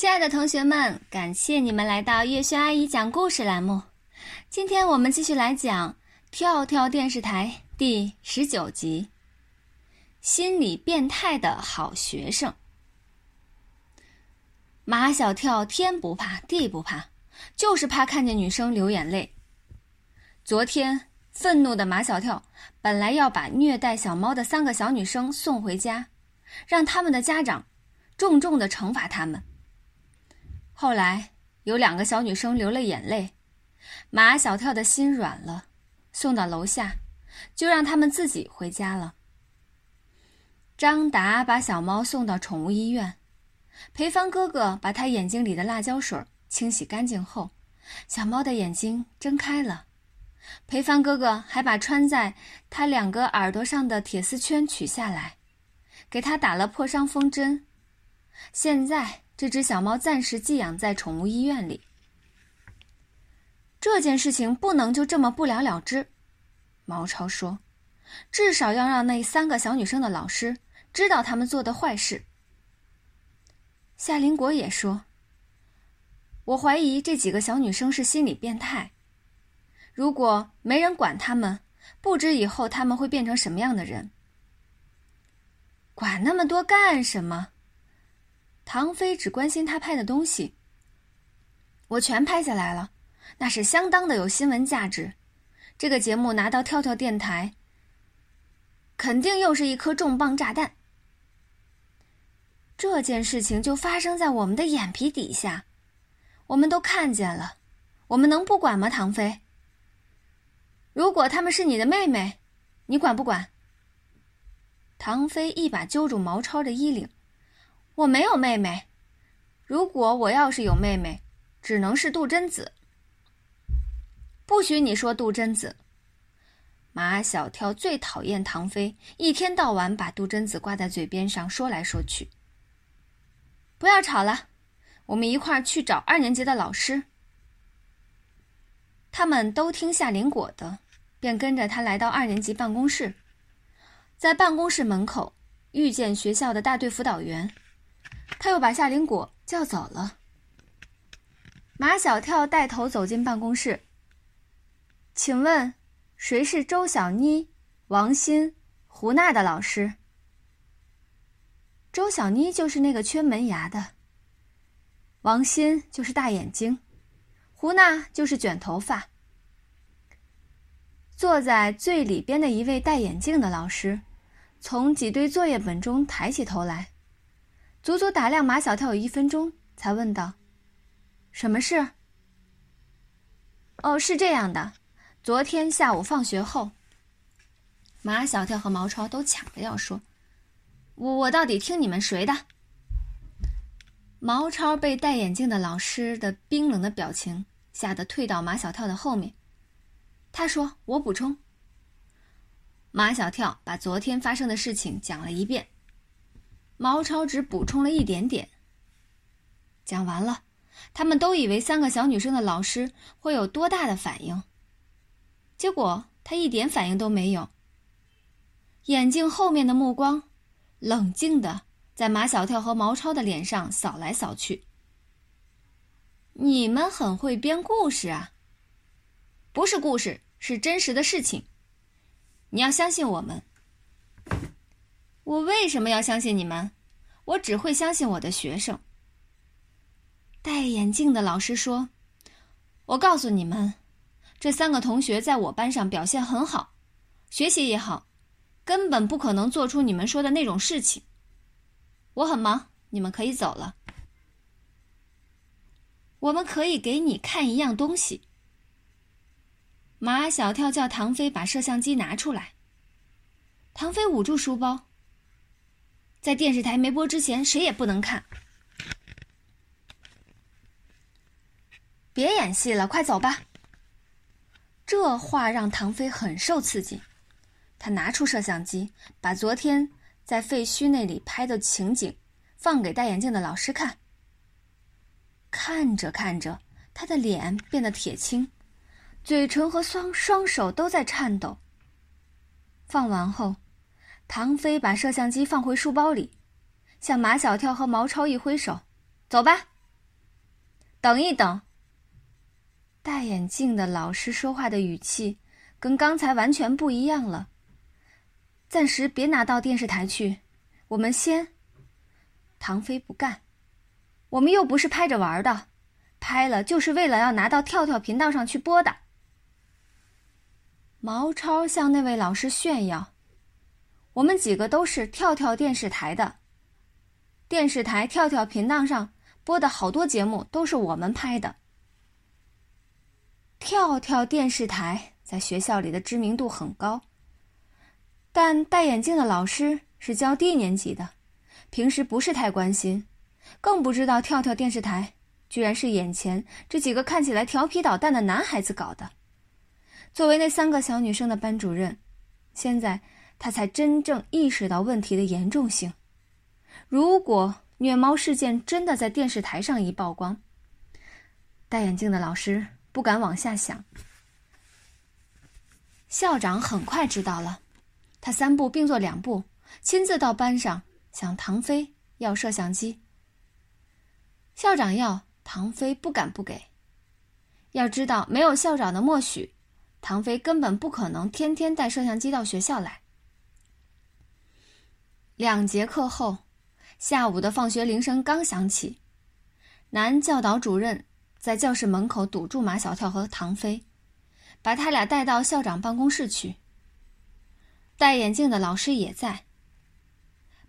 亲爱的同学们，感谢你们来到月轩阿姨讲故事栏目。今天我们继续来讲《跳跳电视台》第十九集《心理变态的好学生》。马小跳天不怕地不怕，就是怕看见女生流眼泪。昨天，愤怒的马小跳本来要把虐待小猫的三个小女生送回家，让他们的家长重重的惩罚他们。后来有两个小女生流了眼泪，马小跳的心软了，送到楼下，就让他们自己回家了。张达把小猫送到宠物医院，裴芳哥哥把他眼睛里的辣椒水清洗干净后，小猫的眼睛睁开了。裴芳哥哥还把穿在他两个耳朵上的铁丝圈取下来，给他打了破伤风针。现在。这只小猫暂时寄养在宠物医院里。这件事情不能就这么不了了之，毛超说：“至少要让那三个小女生的老师知道他们做的坏事。”夏林果也说：“我怀疑这几个小女生是心理变态，如果没人管他们，不知以后他们会变成什么样的人。管那么多干什么？”唐飞只关心他拍的东西。我全拍下来了，那是相当的有新闻价值。这个节目拿到跳跳电台，肯定又是一颗重磅炸弹。这件事情就发生在我们的眼皮底下，我们都看见了，我们能不管吗？唐飞，如果他们是你的妹妹，你管不管？唐飞一把揪住毛超的衣领。我没有妹妹，如果我要是有妹妹，只能是杜真子。不许你说杜真子。马小跳最讨厌唐飞，一天到晚把杜真子挂在嘴边上说来说去。不要吵了，我们一块儿去找二年级的老师。他们都听夏林果的，便跟着他来到二年级办公室，在办公室门口遇见学校的大队辅导员。他又把夏林果叫走了。马小跳带头走进办公室。请问，谁是周小妮、王鑫、胡娜的老师？周小妮就是那个缺门牙的。王鑫就是大眼睛，胡娜就是卷头发。坐在最里边的一位戴眼镜的老师，从几堆作业本中抬起头来。足足打量马小跳有一分钟，才问道：“什么事？”“哦，是这样的，昨天下午放学后，马小跳和毛超都抢着要说：‘我我到底听你们谁的？’毛超被戴眼镜的老师的冰冷的表情吓得退到马小跳的后面。他说：‘我补充。’马小跳把昨天发生的事情讲了一遍。”毛超只补充了一点点。讲完了，他们都以为三个小女生的老师会有多大的反应，结果他一点反应都没有。眼镜后面的目光，冷静的在马小跳和毛超的脸上扫来扫去。你们很会编故事啊！不是故事，是真实的事情。你要相信我们。我为什么要相信你们？我只会相信我的学生。戴眼镜的老师说：“我告诉你们，这三个同学在我班上表现很好，学习也好，根本不可能做出你们说的那种事情。我很忙，你们可以走了。我们可以给你看一样东西。”马小跳叫唐飞把摄像机拿出来。唐飞捂住书包。在电视台没播之前，谁也不能看。别演戏了，快走吧。这话让唐飞很受刺激，他拿出摄像机，把昨天在废墟那里拍的情景放给戴眼镜的老师看。看着看着，他的脸变得铁青，嘴唇和双双手都在颤抖。放完后。唐飞把摄像机放回书包里，向马小跳和毛超一挥手：“走吧，等一等。戴眼镜的老师说话的语气跟刚才完全不一样了。暂时别拿到电视台去，我们先。唐飞不干，我们又不是拍着玩的，拍了就是为了要拿到跳跳频道上去播的。毛超向那位老师炫耀：“我们几个都是跳跳电视台的，电视台跳跳频道上播的好多节目都是我们拍的。跳跳电视台在学校里的知名度很高，但戴眼镜的老师是教低年级的，平时不是太关心，更不知道跳跳电视台居然是眼前这几个看起来调皮捣蛋的男孩子搞的。”作为那三个小女生的班主任，现在他才真正意识到问题的严重性。如果虐猫事件真的在电视台上一曝光，戴眼镜的老师不敢往下想。校长很快知道了，他三步并作两步，亲自到班上向唐飞要摄像机。校长要，唐飞不敢不给。要知道，没有校长的默许。唐飞根本不可能天天带摄像机到学校来。两节课后，下午的放学铃声刚响起，男教导主任在教室门口堵住马小跳和唐飞，把他俩带到校长办公室去。戴眼镜的老师也在。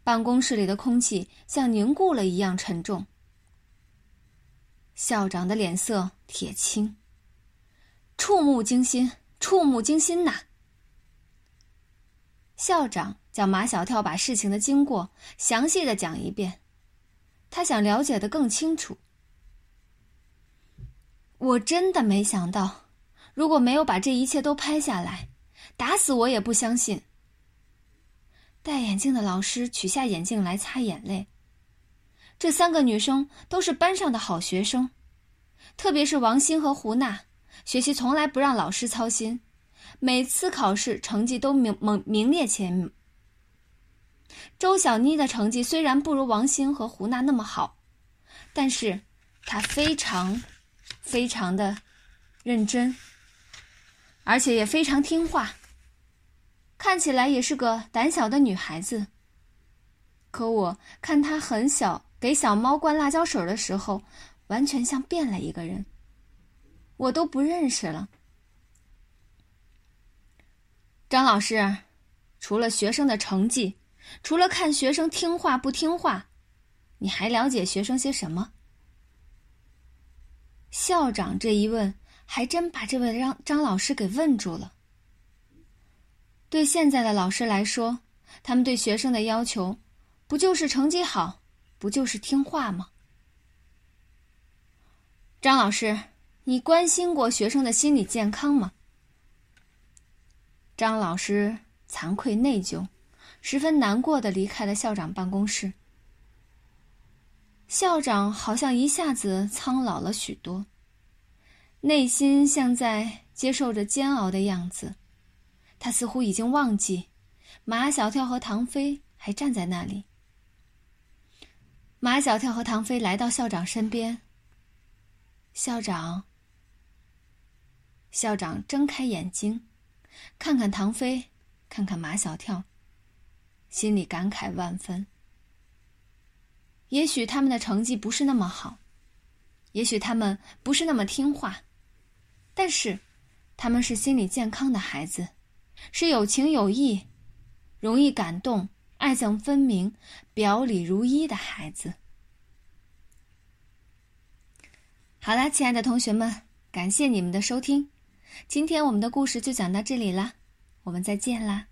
办公室里的空气像凝固了一样沉重。校长的脸色铁青，触目惊心。触目惊心呐！校长叫马小跳把事情的经过详细的讲一遍，他想了解的更清楚。我真的没想到，如果没有把这一切都拍下来，打死我也不相信。戴眼镜的老师取下眼镜来擦眼泪。这三个女生都是班上的好学生，特别是王鑫和胡娜。学习从来不让老师操心，每次考试成绩都名名名列前茅。周小妮的成绩虽然不如王鑫和胡娜那么好，但是她非常非常的认真，而且也非常听话，看起来也是个胆小的女孩子。可我看她很小给小猫灌辣椒水的时候，完全像变了一个人。我都不认识了，张老师，除了学生的成绩，除了看学生听话不听话，你还了解学生些什么？校长这一问，还真把这位张张老师给问住了。对现在的老师来说，他们对学生的要求，不就是成绩好，不就是听话吗？张老师。你关心过学生的心理健康吗？张老师惭愧内疚，十分难过的离开了校长办公室。校长好像一下子苍老了许多，内心像在接受着煎熬的样子。他似乎已经忘记，马小跳和唐飞还站在那里。马小跳和唐飞来到校长身边。校长。校长睁开眼睛，看看唐飞，看看马小跳，心里感慨万分。也许他们的成绩不是那么好，也许他们不是那么听话，但是他们是心理健康的孩子，是有情有义、容易感动、爱憎分明、表里如一的孩子。好啦，亲爱的同学们，感谢你们的收听。今天我们的故事就讲到这里啦，我们再见啦。